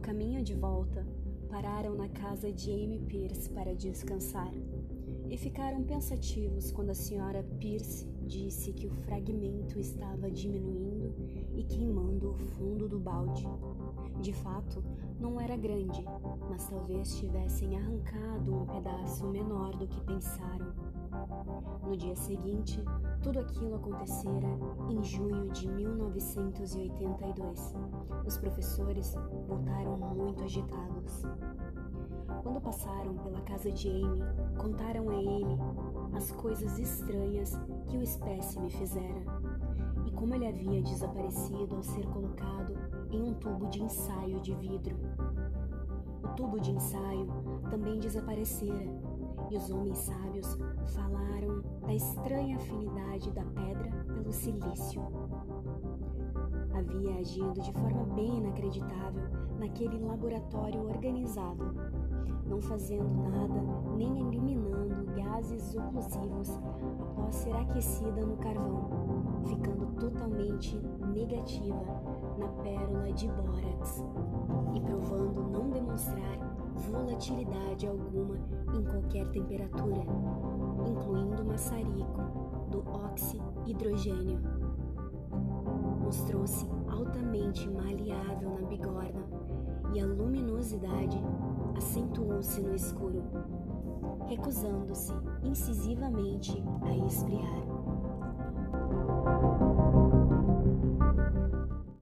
caminho de volta, pararam na casa de Amy Pierce para descansar e ficaram pensativos quando a senhora Pierce disse que o fragmento estava diminuindo e queimando o fundo do balde. De fato, não era grande, mas talvez tivessem arrancado um pedaço menor do que pensaram. No dia seguinte, tudo aquilo acontecera em junho de 1982. Os professores voltaram muito agitados. Quando passaram pela casa de Amy, contaram a ele as coisas estranhas que o espécime fizera e como ele havia desaparecido ao ser colocado em um tubo de ensaio de vidro. O tubo de ensaio também desaparecera e os homens sábios falaram da estranha afinidade da pedra pelo silício. Havia agido de forma bem inacreditável naquele laboratório organizado, não fazendo nada nem eliminando gases oclusivos após ser aquecida no carvão, ficando totalmente negativa na pérola de bórax volatilidade alguma em qualquer temperatura, incluindo o maçarico do oxi-hidrogênio. Mostrou-se altamente maleável na bigorna e a luminosidade acentuou-se no escuro, recusando-se incisivamente a esfriar.